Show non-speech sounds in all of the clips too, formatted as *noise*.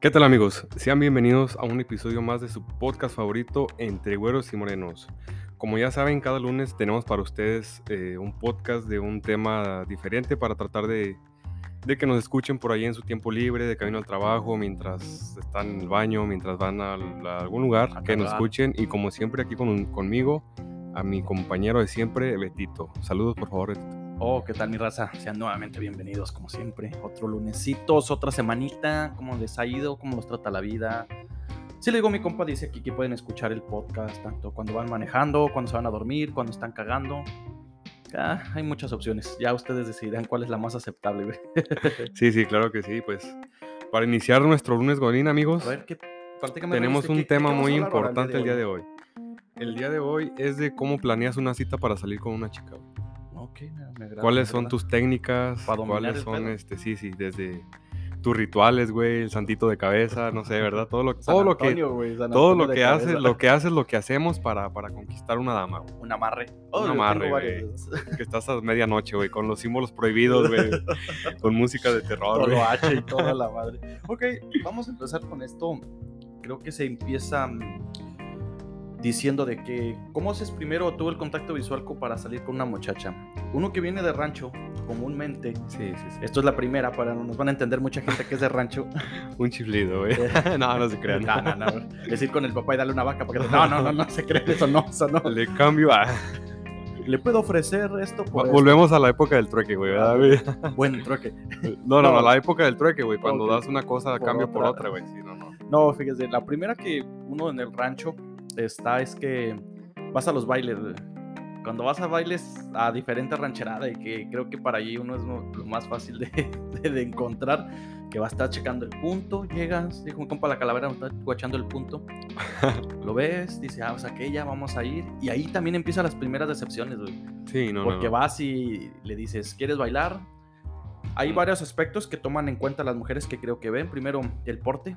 ¿Qué tal amigos? Sean bienvenidos a un episodio más de su podcast favorito Entre Güeros y Morenos. Como ya saben, cada lunes tenemos para ustedes eh, un podcast de un tema diferente para tratar de, de, que nos escuchen por ahí en su tiempo libre, de camino al trabajo, mientras están en el baño, mientras van a, a algún lugar, a que nos escuchen. Y como siempre aquí con, conmigo, a mi compañero de siempre, Betito. Saludos por favor, Betito. Oh, ¿qué tal mi raza? Sean nuevamente bienvenidos como siempre. Otro lunesitos, otra semanita. ¿Cómo les ha ido? ¿Cómo los trata la vida? Si le digo, mi compa dice aquí que pueden escuchar el podcast tanto cuando van manejando, cuando se van a dormir, cuando están cagando. Ah, hay muchas opciones. Ya ustedes decidirán cuál es la más aceptable. *laughs* sí, sí, claro que sí. Pues para iniciar nuestro lunes Godín, amigos, a ver, ¿qué, tenemos un ¿qué, tema qué muy importante el día de hoy. El día de hoy es de cómo planeas una cita para salir con una chica. Ok, me, me agrada, ¿Cuáles me son tus técnicas? ¿Cuáles el son, pedo. este, sí, sí, desde tus rituales, güey, el santito de cabeza, no sé, ¿verdad? Todo lo, San todo lo que, todo lo que haces, cabeza. lo que haces, lo que hacemos para, para conquistar una dama, güey. Un amarre. Oh, Un yo amarre, güey. *laughs* Que estás a medianoche, güey, con los símbolos prohibidos, güey, con música de terror, Todo güey. lo H y toda la *laughs* madre. Ok, vamos a empezar con esto. Creo que se empieza mm, diciendo de que, ¿cómo haces primero tú el contacto visual para salir con una muchacha? Uno que viene de rancho, comúnmente, Sí, sí, sí. esto es la primera, para nos van a entender mucha gente que es de rancho. *laughs* Un chiflido, güey. *laughs* no, no se crean. no, no, no. Decir con el papá y darle una vaca, porque no, no, no, no se cree eso, no, eso no. Le cambio a... *laughs* Le puedo ofrecer esto por esto? Volvemos a la época del trueque, güey, ¿verdad, güey? Buen trueque. No, no, no, No. la época del trueque, güey, cuando das una cosa a Por cambio por otra. otra, güey. Sí, no, no. No, fíjese, la primera que uno en el rancho está es que vas a los bailes. Cuando vas a bailes a diferentes rancheradas y que creo que para allí uno es lo, más fácil de, *laughs* de- de encontrar, que va a estar checando el punto, llegas, dijo mi compa la calavera, está guachando el punto, *laughs* lo ves, dice, ah, pues aquella, vamos a ir, y ahí también empiezan las primeras decepciones, güey. Sí, no, no, Porque no. vas y le dices, ¿quieres bailar? Hay varios aspectos que toman en cuenta las mujeres que creo que ven. Primero, el porte.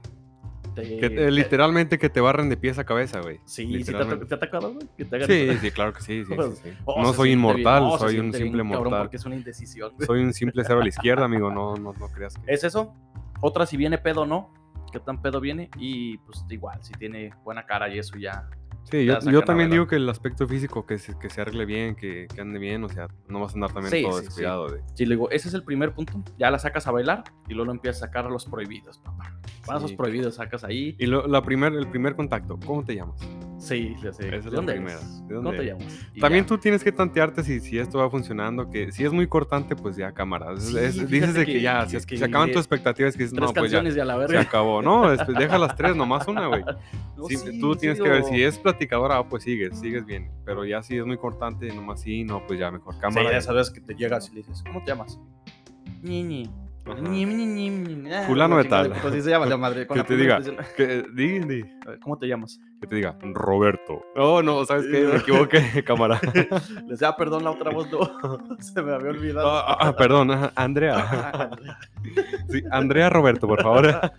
Te- Que, te- eh, literalmente que te barren de pies a cabeza, güey. Sí, sí te, ha tocado, güey, que te hagan Sí, sí, claro que sí, sí, *laughs* sí, sí. Oh, No soy inmortal, soy un bien, simple cabrón, mortal. porque es una indecisión. güey. Soy un simple cero a la izquierda, amigo, no, no, no creas que... *laughs* Es eso. Otra, si viene pedo o no. ¿Qué tan pedo viene? Y pues igual, si tiene buena cara y eso ya. Sí, yo, yo a también digo que el aspecto físico, que se, que se arregle bien, que, que ande bien, o sea, no vas a andar también Sí, todo sí, sí. descuidado de... Si le digo, ese es el primer punto, ya la sacas a bailar y luego lo empiezas a sacar a los prohibidos, papá. Pasos Sí. prohibidos sacas ahí. Y lo- la primer, el primer contacto, ¿cómo te llamas? Sí, ya sé. Esa es ¿De la dónde primera. ¿De ¿Cómo dónde te eres? llamas? También ya. tú tienes que tantearte si, si esto va funcionando, que si es muy cortante, pues ya cámara. Sí, es- dices que, que- ya, si es- que se acaban tus expectativas, que dices, Tres no, pues ya, a la se acabó. No, después deja las tres, nomás una, güey. *laughs* No, Sí, sí, tú sí, tienes que ver, si es platicadora, ah, pues sigues, sigues bien. Pero ya si es muy cortante, nomás sí, no, pues ya mejor Sí, cámara. de esas veces que te llegas y le dices, ¿cómo te llamas? Ñiñi. Ajá. Ñi, ñi, ñi, ñi. Ah, Fulano la de tal. Así se llama la madre. *laughs* con Que la te diga. Que, di, di, ¿Cómo te llamas? que te diga, Roberto. Oh, no, ¿sabes qué? Me *laughs* equivoqué, cámara. Le decía, ah, perdón, la otra voz no. *laughs* Se me había olvidado. Ah, ah, perdón, ajá, Andrea. Sí, Andrea Roberto, por favor.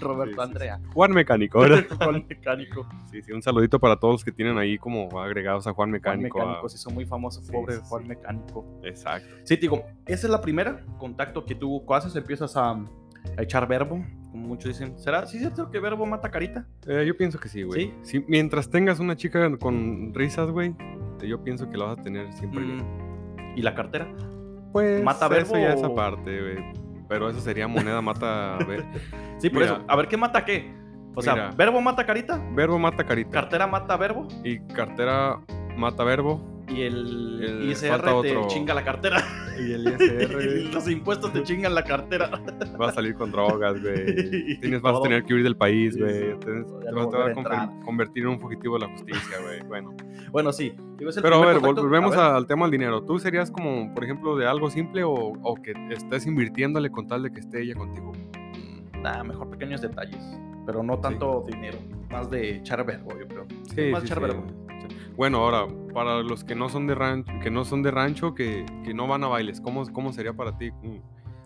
Roberto Sí, sí, Andrea. Juan Mecánico, ¿verdad? *laughs* Juan Mecánico. Sí, sí, un saludito para todos los que tienen ahí como agregados a Juan Juan Mecánico. a- Mecánico, se hizo muy famoso, Sí, pobre Juan. Mecánico. Exacto. Sí, te digo, esa es la primera contacto que tú haces, empiezas a, a echar verbo, como muchos dicen. ¿Será? ¿Sí es cierto que verbo mata carita? Eh, yo pienso que sí, güey. ¿Sí? Mientras tengas una chica con risas, güey, yo pienso que la vas a tener siempre bien. Mm, ¿Y la cartera? Pues ¿Mata eso verbo ya es o- aparte, güey. Pero eso sería moneda mata... *laughs* ver- Sí, por Mira. eso. A ver, ¿qué mata qué? O sea, verbo mata carita, verbo mata carita. cartera mata verbo y cartera mata verbo. y el, El- falta te otro. chinga la cartera. Y el *laughs* ISR los impuestos te chingan la cartera. *laughs* va a salir con drogas, güey. *laughs* Tienes, vas a tener que huir del país, Sí, güey. sí. Te vas a, a convertir en un fugitivo de la justicia, güey. Bueno. Bueno, sí. Pero a ver, contacto. volvemos ver. al tema del dinero. ¿Tú serías como, por ejemplo, de algo simple o, o que estés invirtiéndole con tal de que esté ella contigo? Nah, mejor pequeños detalles. Pero no tanto dinero. Más de echar verbo, yo creo. Sí, más sí, echar sí. verbo. Bueno, ahora, para los que no son de rancho, que no son de rancho, que, que no van a bailes, ¿cómo, cómo sería para ti? mm,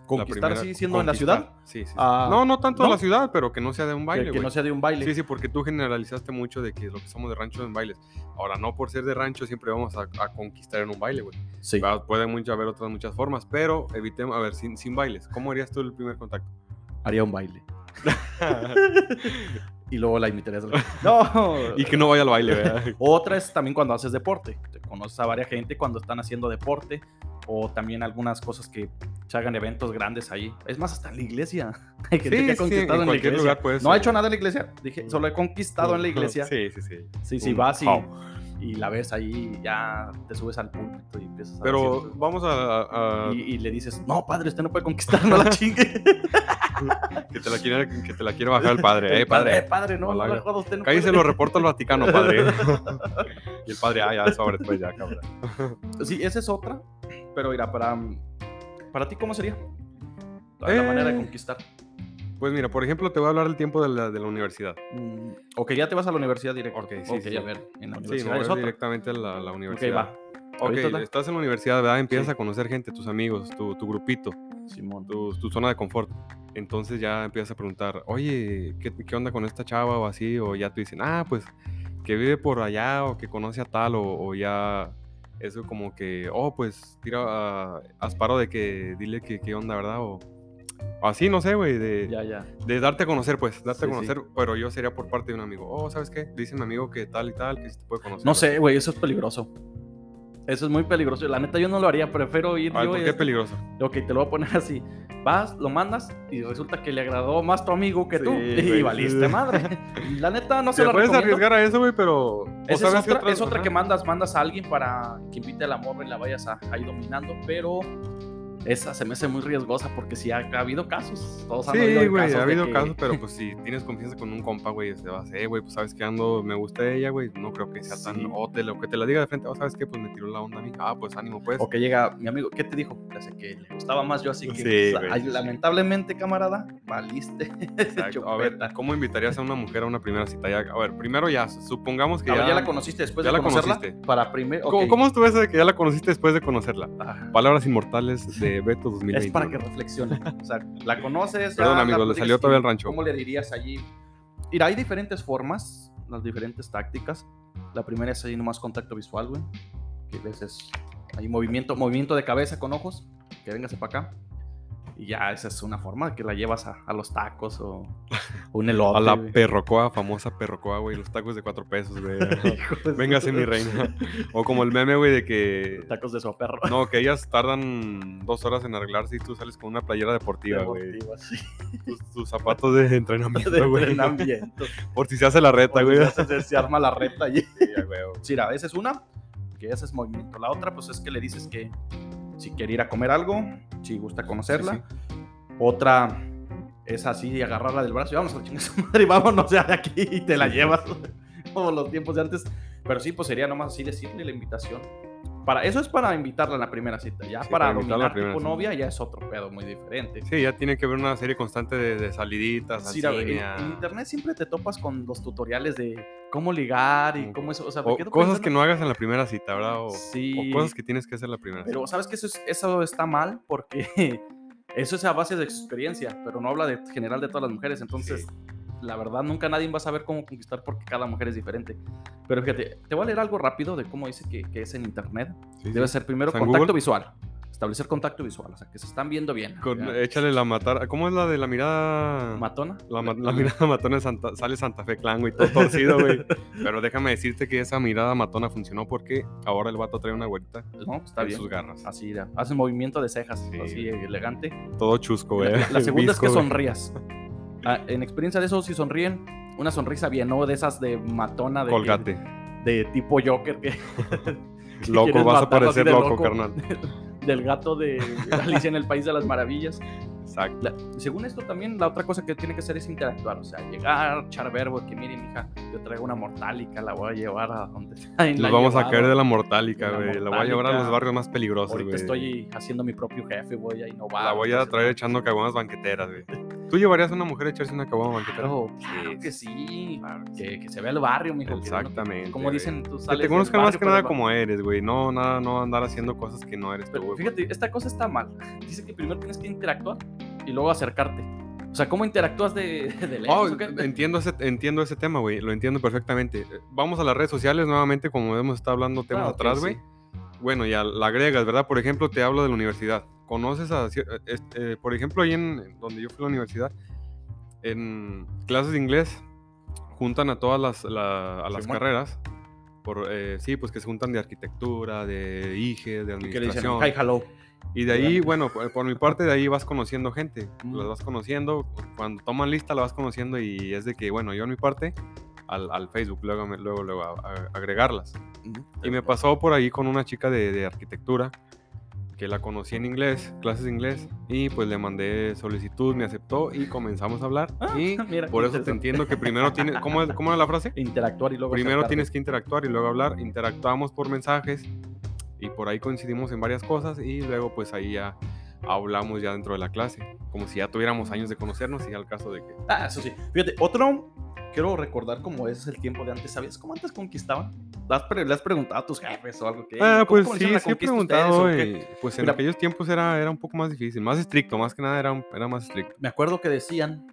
Conquistar así siendo en la ciudad. Sí, sí. sí. Ah, no, no tanto en ¿no? la ciudad, pero que no sea de un Que- baile, que, güey. no sea de un baile. Sí, sí, porque tú generalizaste mucho de que lo que somos de rancho en bailes. Ahora, no por ser de rancho siempre vamos a, a conquistar en un baile, güey. Sí. Va- Puede mucho haber otras muchas formas, pero evitemos, a ver, sin, sin bailes, ¿cómo harías tú el primer contacto? Haría un baile. *laughs* *laughs* y luego la invitarías. al- *laughs* No. y que no vaya al baile, ¿verdad? Otra es también cuando haces deporte. Te conoces a varias gente cuando están haciendo deporte o también algunas cosas que se hagan eventos grandes ahí. Es más, hasta en la iglesia. *laughs* Hay gente Sí, que ha sí, conquistado en en, la iglesia. lugar no ha ser. hecho nada en la iglesia. Dije, solo he conquistado en la iglesia. Sí, sí, sí. Sí, sí, vas y. y la ves ahí, ya te subes al púlpito y empiezas a Pero decir- vamos a, a- y, y le dices, no, padre, usted no puede conquistar, no la *laughs* chingue. *laughs* que te la quiere que te la quiere bajar el padre, eh, eh, padre. padre, no, no la joda, usted no Cállese, puede". lo reporta al Vaticano, padre. *laughs* y el padre, ah, ya, sobre, pues ya, cabrón. Sí, esa es otra. Pero mira, para, para ti, ¿cómo sería? La, la manera de Eh. conquistar. Pues mira, por ejemplo, te voy a hablar del tiempo de la, de la universidad. Mm, ok, ya te vas a la universidad directo. Ok, sí, Ok, sí. a ver, en la Sí, universidad es otra. directamente a la, la Ok, universidad. va. Ok, Ahorita está- estás en la universidad, ¿verdad? Empiezas Sí. a conocer gente, tus amigos, tu, tu grupito, Simón. tu, tu zona de confort. Entonces ya empiezas a preguntar, oye, ¿qué, qué onda con esta chava o así? O ya te dicen, ah, pues que vive por allá o que conoce a tal o, o ya eso como que, oh, pues tira a asparo de que dile que qué onda, ¿verdad? O así, no sé, güey, de, Ya, ya. de darte a conocer, pues, darte a sí. conocer, pero yo sería por parte de un amigo. Oh, ¿sabes qué? Dice mi amigo que tal y tal, que si te puede conocer. No sé, güey, eso es peligroso. Eso es muy peligroso. La neta, yo no lo haría. Prefiero ir A ver, yo. ¿por y qué este- peligroso? Ok, te lo voy a poner *laughs* así. Vas, lo mandas y resulta que le agradó más tu amigo que tú. Y valiste madre. *laughs* La neta, no se lo puedes recomiendo. arriesgar a eso, güey, pero... es sabes otra, es otra que mandas, mandas a alguien para que invite a la morra y la vayas a, ahí dominando, pero esa se me hace muy riesgosa porque sí ha, ha habido casos. Todos han Sí, güey, casos ha habido que- casos, pero *laughs* pues si tienes confianza con un compa, güey, te vas, eh, güey, pues sabes que ando, me gusta ella, güey, no creo que sea tan, o te, lo que te la diga de frente, oh, sabes qué, pues me tiró la onda a mí, ah, pues ánimo, pues. O que llega mi amigo, ¿qué te dijo? Ya sé que le gustaba más yo, así que Sí, pues, sí, lamentablemente, camarada, valiste. *laughs* A ver. ¿cómo invitarías a una mujer a una primera cita? Ya, a ver, primero ya, supongamos que A ya... ver, ¿ya la conociste después ya de la conocerla? conociste. Para primero. ¿Cómo, cómo estuvo eso de que ya la conociste después de conocerla? Ah, Palabras inmortales de Beto 2021. Es para que reflexione. O sea, la *laughs* conoces. Perdón, amigo, le salió todavía el rancho. ¿Cómo le dirías allí? Mira, hay diferentes formas, las diferentes tácticas. La primera es ahí nomás contacto visual, güey. Que ves es ahí movimiento, movimiento de cabeza con ojos. Que véngase para acá. Y ya esa es una forma que la llevas a, a los tacos o *laughs* un elote. A la güey. perrocoa, famosa perrocoa, güey, los tacos de cuatro pesos, güey. *laughs* Véngase, mi reina. O como el meme, güey, de que Tacos de su perro. No, que ellas tardan dos horas en arreglarse y tú sales con una playera deportiva, güey. Deportivo, así, Tus, tus zapatos de entrenamiento, *laughs* de güey. entrenamiento. Por si se hace la reta, güey. Se, arma la reta allí. Sí, huevo. Sí, esa es una, que ese es movimiento. La otra, pues es que le dices que si quiere ir a comer algo, si gusta conocerla. Otra es así, agarrarla del brazo y vamos a la chingada de su madre y *laughs* vámonos ya de aquí y te la llevas. *laughs* Como los tiempos de antes. Pero sí, pues sería nomás así decirle la invitación. Para, eso es para invitarla a la primera cita. Ya Sí, para dominar tipo cita. novia ya es otro pedo muy diferente. Sí, ya tiene que haber una serie constante de, de saliditas, Sí, en, internet siempre te topas con los tutoriales de cómo ligar y cómo eso. O sea, o cosas que no hagas en la primera cita, ¿verdad? O, Sí. o cosas que tienes que hacer en la primera Pero cita. sabes que eso, es- eso está mal porque *laughs* eso es a base de experiencia, pero no habla de general de todas las mujeres. Entonces, la verdad, nunca nadie va a saber cómo conquistar porque cada mujer es diferente. Pero fíjate, te voy a leer algo rápido de cómo dice que, que es en internet. Sí, Debe sí. ser primero contacto Google. visual. Establecer contacto visual, o sea, que se están viendo bien. Con- échale la matar. ¿Cómo es la de la mirada? ¿Matona? La, ma- la mirada *laughs* matona de Santa, sale Santa Fe Clan, güey, todo torcido, güey. *laughs* Pero déjame decirte que esa mirada matona funcionó porque ahora el vato trae una güerita No, está en bien. sus garras. Así, ya. Hacen movimiento de cejas, Sí. así elegante. Todo chusco, güey. La, la segunda es que güey. *laughs* Ah, en experiencia de eso, si sonríen, una sonrisa bien, no de esas de matona, de, que- Colgate. de tipo Joker que. *laughs* que Loco, vas a parecer loco, carnal. *laughs* Del gato de Alicia en el País de las Maravillas. Exacto. La- según esto, también la otra cosa que tiene que hacer es interactuar. O sea, llegar, echar verbo, que miren, hija, yo traigo una mortálica, la voy a llevar a donde *laughs* Nos la he vamos a caer de la mortálica, güey. La voy a llevar a los barrios más peligrosos, Ahorita güey. estoy haciendo mi propio jefe, voy a innovar. La voy a traer echando caguamas banqueteras, güey. ¿Tú llevarías a una mujer a echarse una caguama banquetera? Claro, claro que sí. Que, que se vea el barrio, mijo. que no- Exactamente, Como güey. dicen, tú Que sales te del conozcan más que nada como eres, güey. No, nada, no andar haciendo cosas que no eres tú, Pero güey. fíjate, esta cosa está mal. Dice que primero tienes que interactuar y luego acercarte. O sea, ¿cómo interactúas de, *laughs* de lejos? Oh, entiendo ese, entiendo ese tema, güey. Lo entiendo perfectamente. Vamos a las redes sociales nuevamente, como hemos estado hablando temas atrás, sí. Bueno, ya la agregas, ¿verdad? Por ejemplo, te hablo de la universidad. Conoces a... eh, este, por ejemplo, ahí en donde yo fui a la universidad, en clases de inglés juntan a todas las, la- a las carreras. Por, eh, sí, pues que se juntan de arquitectura, de IG, de administración. hi, hello. Y de ahí, bueno, por, por mi parte, de ahí vas conociendo gente. Mm. Las vas conociendo. Cuando toman lista, la vas conociendo. Y es de que, bueno, yo en mi parte, al, al Facebook, luego, me- luego, luego a- a- agregarlas. Y me pasó por ahí con una chica de, de arquitectura que la conocí en inglés, clases de inglés, y pues le mandé solicitud, me aceptó y comenzamos a hablar. Ah, y *laughs* mira, por eso te entiendo que primero tienes, *laughs* ¿cómo, es- ¿cómo era la frase? Interactuar y luego Primero acercarte. tienes que interactuar y luego hablar. Interactuamos por mensajes y por ahí coincidimos en varias cosas y luego pues ahí ya hablamos ya dentro de la clase, como si ya tuviéramos años de conocernos y al caso de que... Ah, eso sí. Fíjate, otro, quiero recordar cómo es el tiempo de antes. ¿Sabías cómo antes conquistaban? ¿Le has, pre- le has preguntado a tus jefes o algo que... Ah, ¿cómo- pues sí, sí he ustedes preguntado. qué? y, pues en Mira. aquellos tiempos era, era un poco más difícil, más estricto, más que nada era, era más estricto. Me acuerdo que decían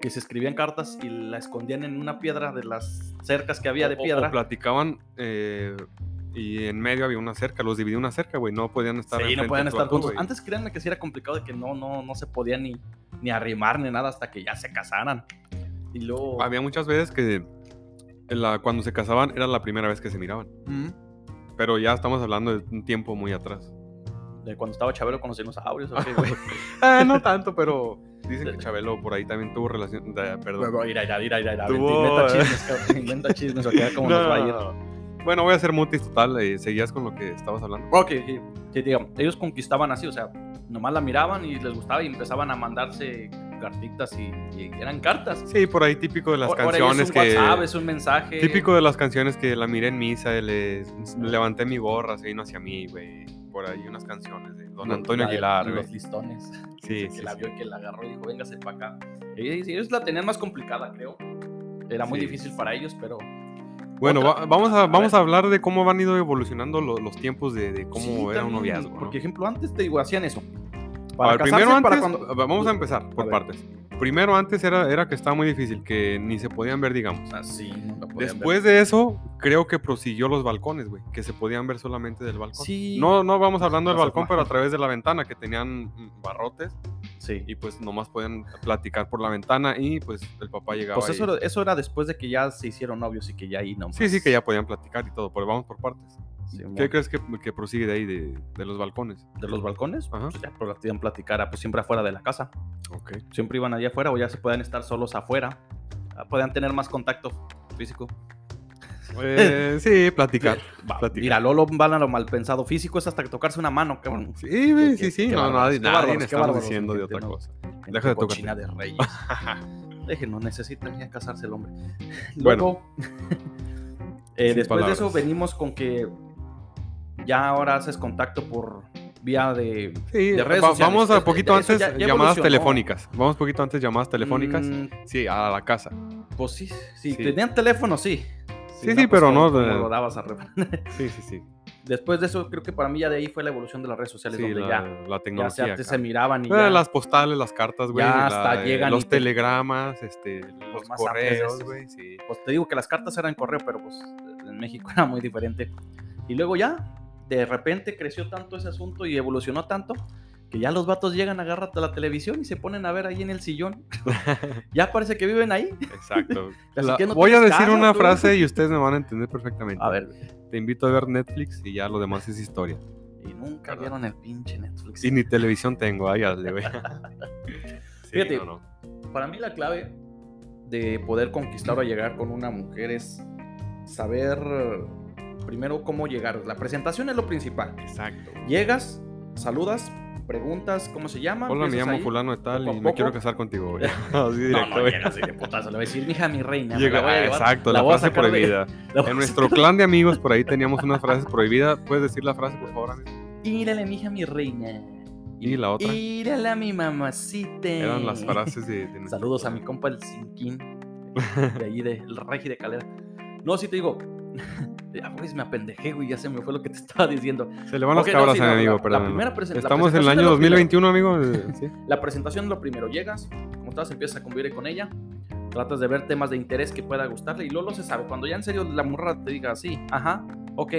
que se escribían cartas y la escondían en una piedra de las cercas que había de O- piedra. O, platicaban eh, y en medio había una cerca, los dividía una cerca, güey, no podían estar Sí, no podían estar juntos. Antes créanme que sí era complicado de que no, no, no se podía ni, ni arrimar ni nada hasta que ya se casaran. Y luego... Había muchas veces que la- cuando se casaban era la primera vez que se miraban. Mm, Pero ya estamos hablando de un tiempo muy atrás. de cuando estaba Chabelo con los dinosaurios. Ah, no tanto, pero dicen que Chabelo por ahí también tuvo relación. de- perdón. Mira, mira, mira, mira. Inventa chismes, inventa chismes, o queda como *laughs* nos va a ir. No. Bueno, voy a hacer mutis total. eh, ¿Seguías con lo que estabas hablando? Ok, sí, sí, digamos, ellos conquistaban así, o sea, nomás la miraban y les gustaba y empezaban a mandarse cartitas y, y eran cartas. Sí, por ahí típico de las canciones es un que. WhatsApp, es un mensaje. Típico de las canciones que la miré en misa, le levanté mi gorra, se vino hacia mí, güey. Por ahí unas canciones de Don Antonio la de Aguilar, güey. Los listones. *laughs* Sí, que sí, la sí. vio y que la agarró y dijo, véngase para acá. Y, ellos la tenían más complicada, creo. Era muy difícil para ellos, pero Bueno, va- vamos, a, vamos a hablar de cómo han ido evolucionando lo- los tiempos de, de cómo Sí, era un noviazgo. Por ¿no? ejemplo, antes te digo, hacían eso. A ver, casarse, primero para antes, cuando- vamos a empezar por partes. Primero antes era, era que estaba muy difícil, que ni se podían ver, digamos. Así, no podían Después de eso, creo que prosiguió los balcones, güey, que se podían ver solamente del balcón. Sí. No, no vamos hablando del balcón, pero a través de la ventana, que tenían mm, barrotes. Sí. y pues nomás podían platicar por la ventana y pues el papá llegaba Pues eso, era- eso era después de que ya se hicieron novios y que ya ahí no Sí, sí, que ya podían platicar y todo, pero vamos por partes. ¿Qué crees que, que prosigue de ahí, de, de los balcones? de los balcones, Ajá. pues ya podían platicar, ah, pues siempre afuera de la casa. Ok. Siempre iban allá afuera o ya se podían estar solos afuera. Ah, Podían tener más contacto físico. Eh, sí, platicar. Va, Platicar. Mira, Lolo van a lo mal pensado físico es hasta que tocarse una mano, cabrón. Sí, sí, sí. qué No, nadie, nadie estamos diciendo de otra no. cosa. Deja de tocar. de reyes. *laughs* Déjenlo, necesitan ya casarse el hombre. Bueno. Luego, *laughs* eh, Sin después de eso venimos con que ya ahora haces contacto por vía de... Sí, de redes va- sociales. vamos a poquito antes ya- ya llamadas telefónicas. Vamos poquito antes llamadas telefónicas. Mm, Sí, a la casa. pues sí, sí, Sí. tenían teléfono, sí. Sí, sí, pero ¿cómo- no de- lo dabas a *laughs* Sí, sí, sí. Después de eso, creo que para mí ya de ahí fue la evolución de las redes sociales, Sí, donde la, ya, la ya tecnología. antes acá. se miraban y ya... Las postales, las cartas, güey. Ya hasta llegan Los te- telegramas, este, los más antes de correos, güey. Sí. Pues te digo que las cartas eran correo, pero pues en México *laughs* era muy diferente. Y luego ya, de repente creció tanto ese asunto y evolucionó tanto que ya los vatos llegan, agarran la televisión y se ponen a ver ahí en el sillón. *laughs* ya parece que viven ahí. Exacto. *laughs* La- no voy a decir una tú. frase y ustedes me van a entender perfectamente. A ver, Te invito a ver Netflix y ya lo demás es historia. y nunca ¿Verdad? vieron el pinche Netflix. Y ni televisión tengo. *laughs* Sí, Fíjate. no, no. Para mí la clave de poder conquistar o llegar con una mujer es saber primero cómo llegar. La presentación es lo principal. Exacto. Llegas, saludas, preguntas cómo se llama. Hola, me llamo ahí. fulano de tal y me poco. quiero casar contigo, *laughs* güey. Así No, directo, no, llega así de putazo. Le voy a decir, mija, mi reina. Llega- la exacto, la, voy a frase de- prohibida. *laughs* la En nuestro clan de *laughs* amigos por ahí teníamos unas frases prohibidas. ¿Puedes decir la frase, por favor, amigo? Írale, mija, mi reina. Y la otra. Írale a mi mamacita. Eran las frases de... de Saludos a mi compa el Cinquín. De ahí, del Regi de Calera. No, sí te digo. Ya, pues me apendejé, güey. Ya se me fue lo que te *laughs* estaba diciendo. Se le van las Ok, no, cabras sí, a mi no, amigo, la- la perdón. primera la Estamos en el año de lo primero. 2021, amigo. eh, *laughs* Sí. La presentación es lo primero. Llegas, como estás, empiezas a convivir con ella. Tratas de ver temas de interés que pueda gustarle. Y luego lo se sabe. Cuando ya en serio la morra te diga así, ajá, ok,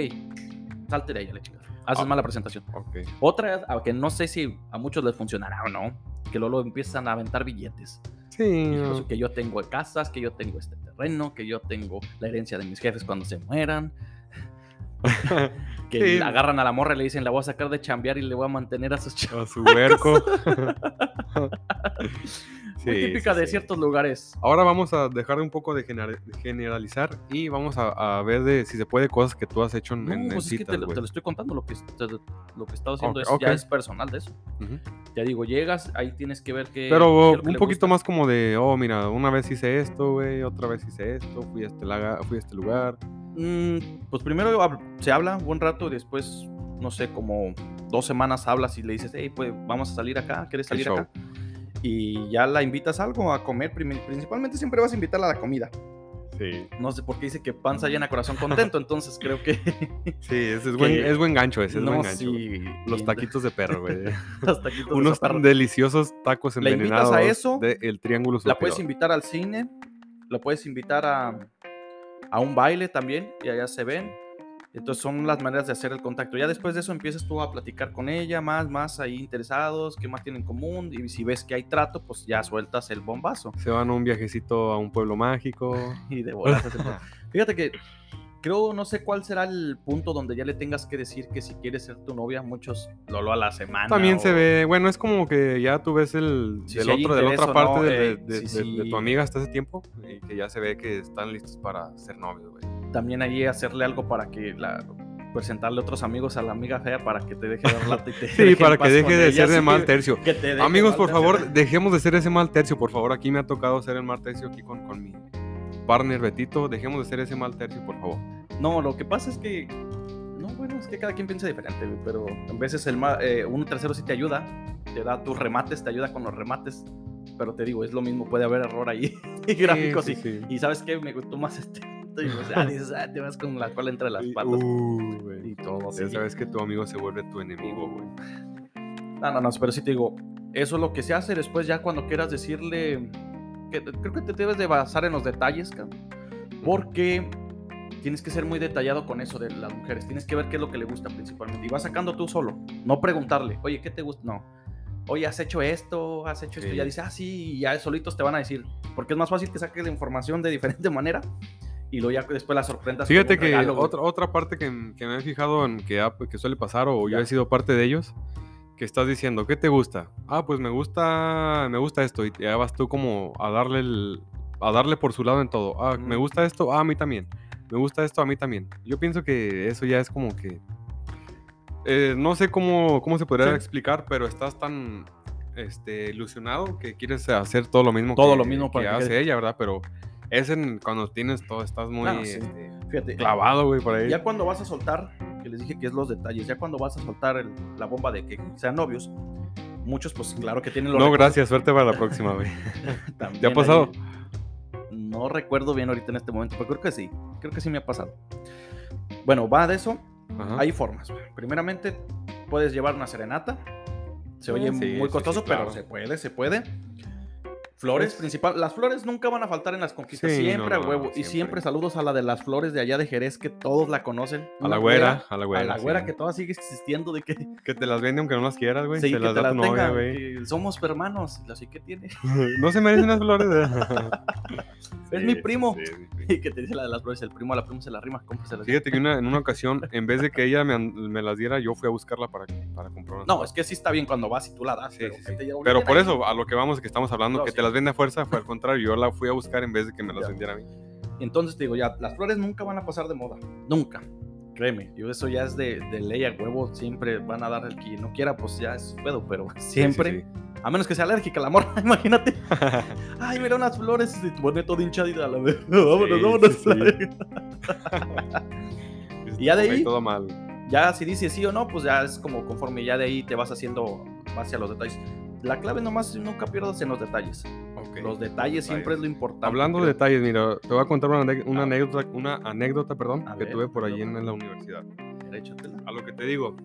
salte de ella, le chingada. Haces Ah. mala presentación. Ok. Otra, que no sé si a muchos les funcionará o no, que luego empiezan a aventar billetes. Sí. Incluso que yo tengo casas, que yo tengo este terreno, que yo tengo la herencia de mis jefes cuando se mueran. *laughs* que Sí. agarran a la morra y le dicen, la voy a sacar de chambear y le voy a mantener a sus chavos. A su huerco. *laughs* Muy Sí, típica sí, de ciertos lugares. Ahora vamos a dejar un poco de gener- generalizar y vamos a, a ver de si se puede cosas que tú has hecho en, No, en- pues es que citas, te, te lo estoy contando, lo que, te- lo que he estado haciendo Ok, es, ok. ya es personal de eso. Ujú. Ya digo, llegas, ahí tienes que ver qué... Pero que un poquito gusta. más como de, oh, mira, una vez hice esto, güey, otra vez hice esto, fui a este, laga- fui a este lugar. Mm, pues primero se habla un buen rato después, no sé, como dos semanas hablas y le dices, hey, pues vamos a salir acá, ¿quieres salir acá? Y ya la invitas a algo, a comer. Principalmente siempre vas a invitarla a la comida. Sí. No sé por qué dice que panza llena, corazón contento, entonces creo que... *laughs* Sí, ese es, *laughs* buen, Que- es buen gancho, ese es buen no, gancho. sí. Los taquitos de perro, güey. *laughs* los taquitos de Unos perro. deliciosos tacos ¿La invitas envenenados a eso? de el triángulo La puedes invitar al cine, la puedes invitar a, a un baile también, y allá se ven. Entonces son las maneras de hacer el contacto. Ya después de eso empiezas tú a platicar con ella, más, más ahí interesados, qué más tienen en común, y si ves que hay trato, pues ya sueltas el bombazo. Se van a un viajecito a un pueblo mágico. *laughs* Y de bolas *laughs* Fíjate que creo, no sé cuál será el punto donde ya le tengas que decir que si quieres ser tu novia, muchos lo, lo a la semana. También se ve, bueno, es como que ya tú ves el Sí, del si hay otro, de la otra parte no, de, eh, de- sí, de- de sí. tu amiga hasta ese tiempo y que ya se ve que están listos para ser novios, güey. también ahí hacerle algo para que la presentarle otros amigos a la amiga fea para que te deje de dar lata y te *laughs* Sí, para que deje de ser de mal tercio. Amigos, por favor, dejemos de ser ese mal tercio, por favor. Aquí me ha tocado ser el mal tercio aquí con, con mi partner Betito. Dejemos de ser ese mal tercio, por favor. No, lo que pasa es que no, bueno, es que cada quien piensa diferente, pero a veces el eh, un tercero sí te ayuda, te da tus remates, te ayuda con los remates, pero te digo, es lo mismo, puede haber error ahí *laughs* gráficos Sí, y, sí, sí. y sabes qué, me gustó más este y pues, ah, dices, ah, te vas con la cola entre las patas güey. y todo Ya sabes que tu amigo se vuelve tu enemigo, güey. No, no, no, pero sí te digo, eso es lo que se hace después ya cuando quieras decirle, que creo que te debes de basar en los detalles, cabrón, porque tienes que ser muy detallado con eso de las mujeres, tienes que ver qué es lo que le gusta principalmente y vas sacando tú solo, no preguntarle, oye, ¿qué te gusta? No. Oye, ¿has hecho esto? ¿Has hecho esto? Sí. Y ya dice, ah, sí, y ya solitos te van a decir, porque es más fácil que saques la información de diferente *laughs* manera y luego ya después la sorprendas. Fíjate que regalo, otra, otra parte que, que me he fijado en que, que suele pasar, o yo Ya. he sido parte de ellos, que estás diciendo, ¿qué te gusta? Ah, pues me gusta, me gusta esto, y ya vas tú como a darle el, a darle por su lado en todo. Ah, me gusta esto, ah, a mí también. Me gusta esto, a mí también. Yo pienso que eso ya es como que, eh, no sé cómo, cómo se podría Sí. explicar, pero estás tan este, ilusionado que quieres hacer todo lo mismo Todo que, lo mismo que para que hace quede- ella, ¿verdad? Pero es en, cuando tienes todo, estás muy Ah, sí. este, Fíjate, clavado, güey, por ahí. Ya cuando vas a soltar, que les dije que es los detalles, ya cuando vas a soltar el- la bomba de que sean novios, muchos pues claro que tienen los No, gracias, suerte para la próxima, güey. ¿Te ha pasado? ahí. No recuerdo bien ahorita en este momento, pero creo que sí, creo que sí me ha pasado. Bueno, va de eso, Ajá. hay formas. Primeramente, puedes llevar una serenata. Se oye Eh, sí, muy sí, costoso, sí, claro. pero se puede, se puede. Flores, Pues- principal. Las flores nunca van a faltar en las conquistas. Sí, siempre no, a huevo. Y siempre. saludos a la de las flores de allá de Jerez, que todos la conocen. A la güera, a la a güera. la sí. güera que todavía sigue existiendo de que, *laughs* Que te las vende aunque no las quieras, güey. sí, se que las te da las tu novia, tenga, güey. somos hermanos. Así que tiene. *laughs* no se merecen las flores. *laughs* Es Sí, mi primo. sí, sí, sí. Y que te dice la de las flores, el primo a la prima se la rima, cómpraselas. Fíjate que una- en una ocasión, en vez de que ella me, me las diera, yo fui a buscarla para, para comprar No, es que sí está bien cuando vas y tú la das. Sí, pero, sí, que sí. te obliguen Pero por eso, a lo que vamos, que estamos hablando, que te las vende a fuerza, fue al contrario. Yo la fui a buscar en vez de que me las vendiera a mí. Entonces te digo, ya, las flores nunca van a pasar de moda. Nunca. Créeme, yo eso ya es de, de ley a huevo. Siempre van a dar el que no quiera, pues ya es pedo, pero siempre. Sí, A menos que sea alérgica a la morra, *laughs* imagínate. Ay, mira unas flores y te pone todo hinchado y a la vez. Vámonos, vámonos. sí. *laughs* Y ya de ahí- Todo mal. Ya si dices sí o no, pues ya es como conforme ya de ahí te vas haciendo hacia los detalles. La clave nomás nunca pierdas en los detalles. Ok. Los detalles siempre es lo importante. Hablando de creo. detalles, mira, te voy a contar una, una A ver. anécdota, una anécdota, perdón, A que ver, tuve por allí anécdota. en la universidad. Échatela. A lo que te digo,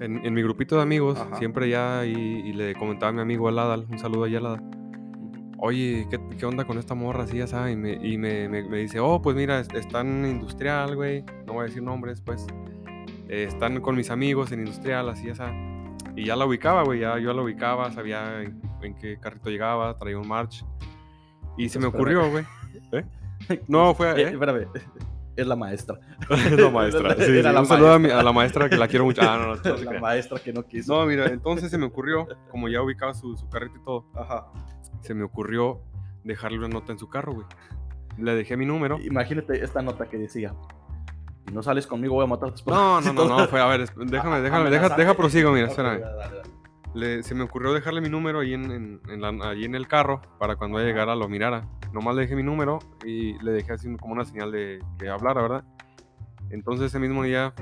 en, en mi grupito de amigos, Ajá. siempre ya, y, y le comentaba a mi amigo Aladal, un saludo allá Aladal, oye, ¿qué, qué onda con esta morra? Así, ya sabes, y me, y me, me- me dice, oh, pues mira, es- están en industrial, güey, no voy a decir nombres, pues, eh, están con mis amigos en industrial, así, ya sabes. Y ya la ubicaba, güey, ya yo la ubicaba, sabía en qué carrito llegaba, traía un March. Y se me ocurrió, güey. *laughs* ¿Eh? No, fue... Eh, ¿eh? espérame, es la maestra. Es *laughs* la maestra. *laughs* Sí, sí, la un saludo a, mi- maestra. a la maestra que la quiero mucho. Ah, no, no, la maestra que no quiso. No, mira, entonces se me ocurrió, como ya ubicaba su, su carrito y todo, Ajá. se me ocurrió dejarle una nota en su carro, güey. Le dejé mi número. Imagínate esta nota que decía. No sales conmigo voy a matar a tu esposa". No, no, no, no, fue, a ver, *laughs* déjame, Ah, déjame, deja, deja prosigo, mira, espérame. Le- se me ocurrió dejarle mi número ahí en, en- en la- ahí en el carro para cuando ella llegara lo mirara. Nomás le dejé mi número y le dejé así como una señal de que hablara, ¿verdad? Entonces ese mismo día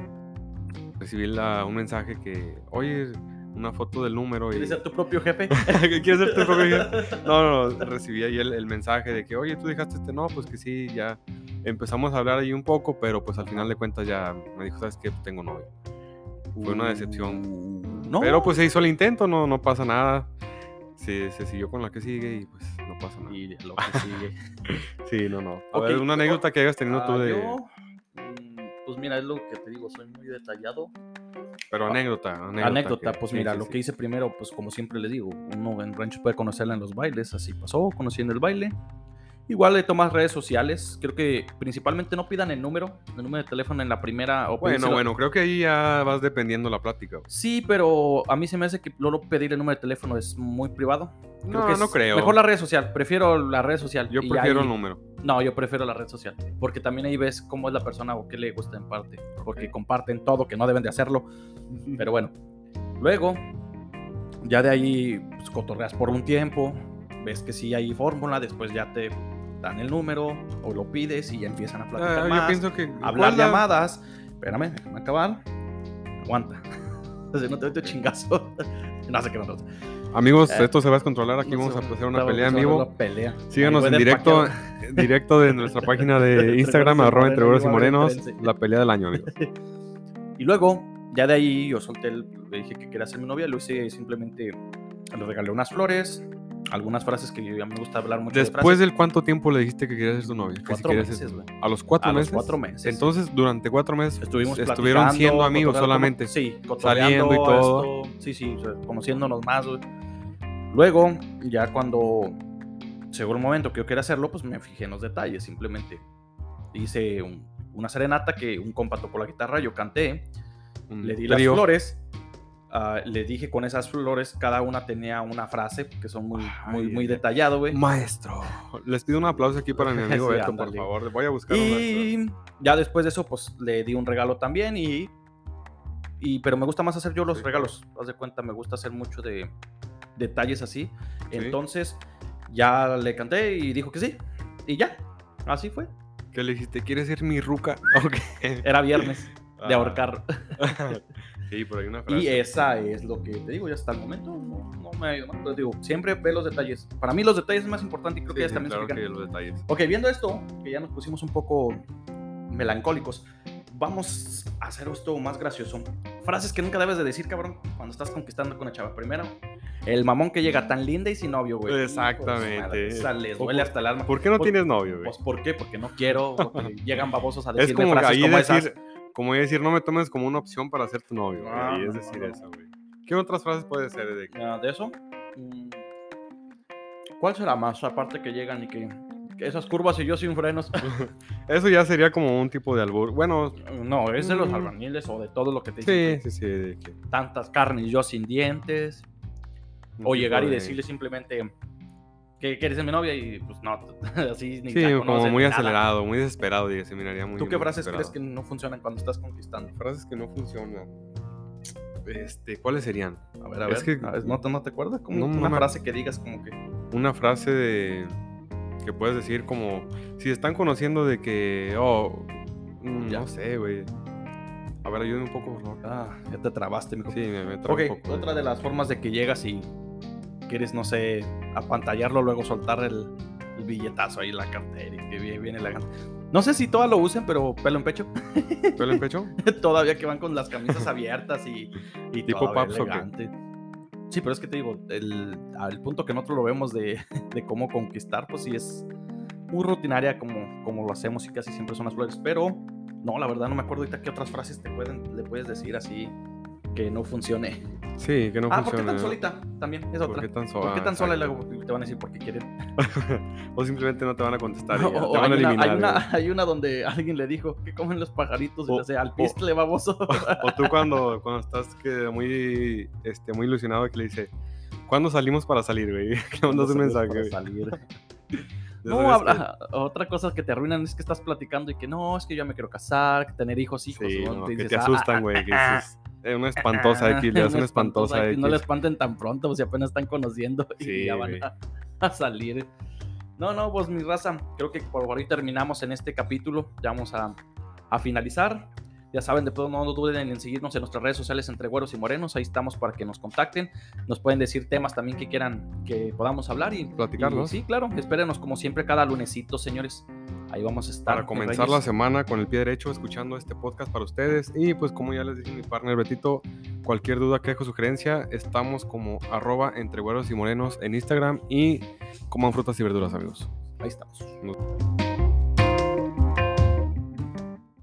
recibí la- un mensaje que, oye, una foto del número y... ¿Quieres ser tu propio jefe? ¿Qué *laughs* ¿Quieres ser tu propio jefe? No, no, no, recibí ahí el, el mensaje de que, oye, tú dejaste este, no, pues que sí, ya empezamos a hablar ahí un poco, pero pues al final de cuentas ya me dijo, ¿sabes qué? Tengo novio. Fue una decepción. Uh, No. Pero pues se hizo el intento, no, no pasa nada. Se, se siguió con la que sigue y pues no pasa nada. Y lo que sigue. *laughs* Sí, no, no. A Ok, ver, una anécdota que hayas tenido tú Ah, de... yo, mm, pues mira, es lo que te digo, soy muy detallado. Pero anécdota, anécdota. Anécdota, que- pues mira, sí, lo sí. que hice primero, pues como siempre les digo, uno en rancho puede conocerla en los bailes, así pasó, conocí en el baile. Igual le tomas redes sociales, creo que principalmente no pidan el número, el número de teléfono en la primera o Bueno, bueno, creo que ahí ya vas dependiendo la plática. Sí, pero a mí se me hace que luego pedir el número de teléfono es muy privado. No, que no creo. Mejor la red social, prefiero la red social. Yo prefiero ahí- el número. No, yo prefiero la red social, porque también ahí ves cómo es la persona o qué le gusta en parte, porque comparten todo, que no deben de hacerlo. Pero bueno, luego, ya de ahí pues, cotorreas por un tiempo, ves que sí hay fórmula, después ya te dan el número o lo pides y ya empiezan a platicar Ah, más, yo pienso que... hablar ¿cuál la- llamadas. Espérame, déjame acabar. Aguanta. *laughs* Entonces no te doy chingazo. *laughs* no sé qué no. Amigos, Eh, esto se va a descontrolar. Aquí no vamos a hacer una pelea en vivo. pelea. Síganos en directo, *laughs* directo de nuestra página de Instagram, arroba entre y morenos, la pelea del año, amigos. Y luego, ya de ahí yo solté, el, le dije que quería ser mi novia, lo hice simplemente, le regalé unas flores, algunas frases que yo, a me gusta hablar mucho de Después frases. del cuánto tiempo le dijiste que querías ser tu novia. Que si cuatro meses, güey. A los cuatro A los meses. cuatro meses. Entonces, durante cuatro meses Estuvimos estuvieron siendo amigos solamente. Sí, Saliendo y todo. esto, sí, sí, o sea, conociéndonos más, güey. Luego, ya cuando llegó el momento que yo quería hacerlo, pues me fijé en los detalles. Simplemente hice un- una serenata que un compa tocó la guitarra, yo canté, un le di las trío. flores. Ah, le dije con esas flores, cada una tenía una frase, que son muy, muy, Ay, muy ay, detallado, güey. Maestro. Les pido un aplauso aquí para mi *laughs* amigo Sí, Beto, por favor. Voy a buscar Y ya después de eso, pues le di un regalo también y, y pero me gusta más hacer yo los Sí. regalos. Haz de cuenta, me gusta hacer mucho de detalles así. Sí. Entonces ya le canté y dijo que sí. Y ya, así fue. ¿Qué le dijiste? ¿Quieres ser mi ruca? *laughs* Era viernes de Ah. ahorcar. *laughs* sí, por ahí una frase. Y esa es lo que te digo, ya hasta el momento no, no me ha ido mal. Digo, siempre ve los detalles. Para mí los detalles es más importante y creo Sí, que ellas sí, también claro fijan. que los detalles. Ok, viendo esto, que ya nos pusimos un poco melancólicos, vamos a hacer esto más gracioso. Frases que nunca debes de decir, cabrón, cuando estás conquistando con una chava. Primero, el mamón que llega tan linda y sin novio, güey. Exactamente. O sea, les duele hasta el alma. ¿Por qué no tienes novio, güey? Pues, ¿por qué? Porque no quiero, porque *laughs* llegan babosos a Es decirme como frases ahí como decir, esas. Como decir, no me tomes como una opción para ser tu novio, güey. No, Ahí es decir no, no. eso, güey. ¿Qué otras frases puede ser de que Ah, de eso. mm, ¿Cuál será más? Aparte que llegan y que, que esas curvas y yo sin frenos. *laughs* Eso ya sería como un tipo de albur. Bueno, no, es de los Mm. albañiles o de todo lo que te dicen. sí, sí, sí. de que- tantas carnes y yo sin dientes. un O llegar y de- decirle simplemente que quieres ser mi novia y pues no, *laughs* así ni Sí, la como conoces muy ni nada. acelerado, muy desesperado, y se miraría muy ¿Tú qué muy frases crees que no funcionan cuando estás conquistando? Frases que no funcionan. Este, ¿cuáles serían? A ver, a ver. Es que- a ver, ¿no, te- ¿No te acuerdas? Como No, una no frase que digas como que... Una frase de que puedes decir como si están conociendo de que oh mm, Ya. no sé, güey. A ver, ayúdame un poco, por favor. Ah, ya te trabaste, mijo. Sí, me, me ok, un poco. otra de las formas de que llegas y quieres, no sé, apantallarlo, luego soltar el, el billetazo ahí en la cartera y que viene, viene elegante. No sé si todas lo usen, pero pelo en pecho. *laughs* ¿Pelo en pecho? *laughs* Todavía que van con las camisas abiertas y, y ¿Tipo Paps o qué? elegante. Sí, pero es que te digo, el, al punto que nosotros lo vemos de, *laughs* de cómo conquistar, pues sí es muy rutinaria como, como lo hacemos y casi siempre son las flores. Pero no, la verdad no me acuerdo ahorita qué otras frases te pueden, le puedes decir así que no funcione. Sí, que no ah, ¿por qué tan solita? También es ¿Por otra. qué tan ¿Por sola? qué tan sola? Y luego te van a decir porque quieren. *laughs* o simplemente no te van a contestar. y ya, *laughs* O- te van a hay, una, eliminar. hay, una, *laughs* hay una donde alguien le dijo que comen los pajaritos y O- le hace al pistle baboso. O tú cuando, cuando estás que muy, este, muy ilusionado que le dice, ¿cuándo salimos para salir, güey? Que mandas un No mensaje, para salir. Ya No, que- habla- *laughs* otra cosa que te arruinan es que estás platicando y que no, es que yo me quiero casar, tener hijos, hijos. Sí, ¿no? no, Te que dices, te "Ah, asustan, ah, güey. Ah, "Eh, una espantosa ah, X, le das una espantosa X. No le espanten tan pronto, pues si apenas están conociendo *laughs* y Sí, ya van *laughs* a salir. No, no, pues mi raza, creo que por ahí terminamos en este capítulo. Ya vamos a, a finalizar. Ya saben, de todo no duden en seguirnos en nuestras redes sociales entre güeros y morenos. Ahí estamos para que nos contacten. Nos pueden decir temas también que quieran que podamos hablar y Platicarlos. sí, claro. Espérenos como siempre cada lunesito, señores. Ahí vamos a estar. Para comenzar la semana con el pie derecho, escuchando este podcast para ustedes. Y pues como ya les dije mi partner Betito, cualquier duda, quejo, sugerencia, estamos como arroba entre güeros y morenos en Instagram y coman frutas y verduras, amigos. Ahí estamos. Nos-